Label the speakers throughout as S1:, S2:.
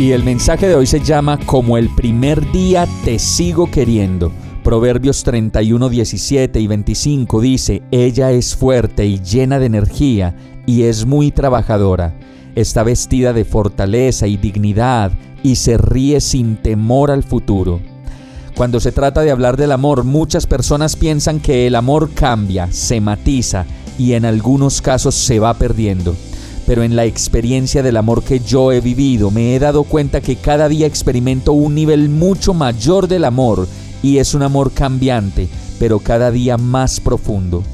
S1: Y el mensaje de hoy se llama Como el primer día te sigo queriendo. Proverbios 31, 17 y 25 dice, Ella es fuerte y llena de energía y es muy trabajadora. Está vestida de fortaleza y dignidad y se ríe sin temor al futuro. Cuando se trata de hablar del amor, muchas personas piensan que el amor cambia, se matiza y en algunos casos se va perdiendo. Pero en la experiencia del amor que yo he vivido, me he dado cuenta que cada día experimento un nivel mucho mayor del amor y es un amor cambiante, pero cada día más profundo.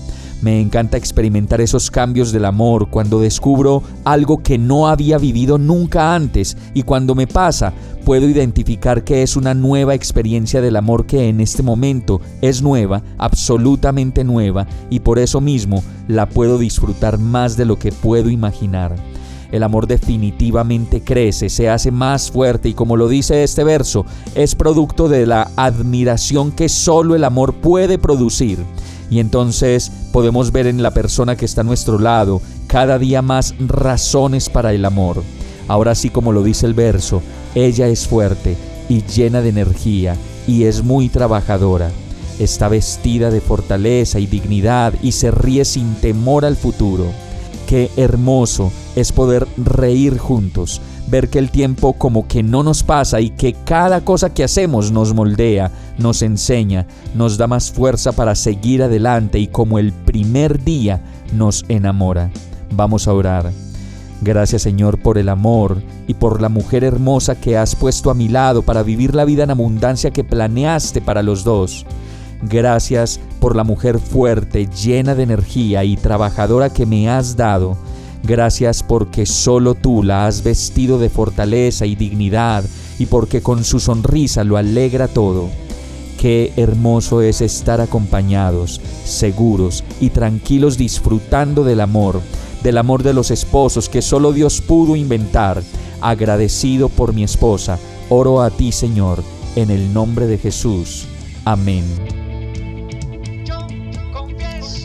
S1: Me encanta experimentar esos cambios del amor cuando descubro algo que no había vivido nunca antes y cuando me pasa puedo identificar que es una nueva experiencia del amor que en este momento es nueva, absolutamente nueva y por eso mismo la puedo disfrutar más de lo que puedo imaginar el amor definitivamente crece, se hace más fuerte y como lo dice este verso, es producto de la admiración que solo el amor puede producir. Y entonces podemos ver en la persona que está a nuestro lado cada día más razones para el amor. Ahora sí como lo dice el verso, ella es fuerte y llena de energía y es muy trabajadora. Está vestida de fortaleza y dignidad y se ríe sin temor al futuro. Qué hermoso es poder reír juntos, ver que el tiempo como que no nos pasa y que cada cosa que hacemos nos moldea, nos enseña, nos da más fuerza para seguir adelante y como el primer día nos enamora. Vamos a orar. Gracias Señor por el amor y por la mujer hermosa que has puesto a mi lado para vivir la vida en abundancia que planeaste para los dos. Gracias por la mujer fuerte, llena de energía y trabajadora que me has dado. Gracias porque solo tú la has vestido de fortaleza y dignidad y porque con su sonrisa lo alegra todo. Qué hermoso es estar acompañados, seguros y tranquilos disfrutando del amor, del amor de los esposos que solo Dios pudo inventar. Agradecido por mi esposa, oro a ti Señor, en el nombre de Jesús. Amén.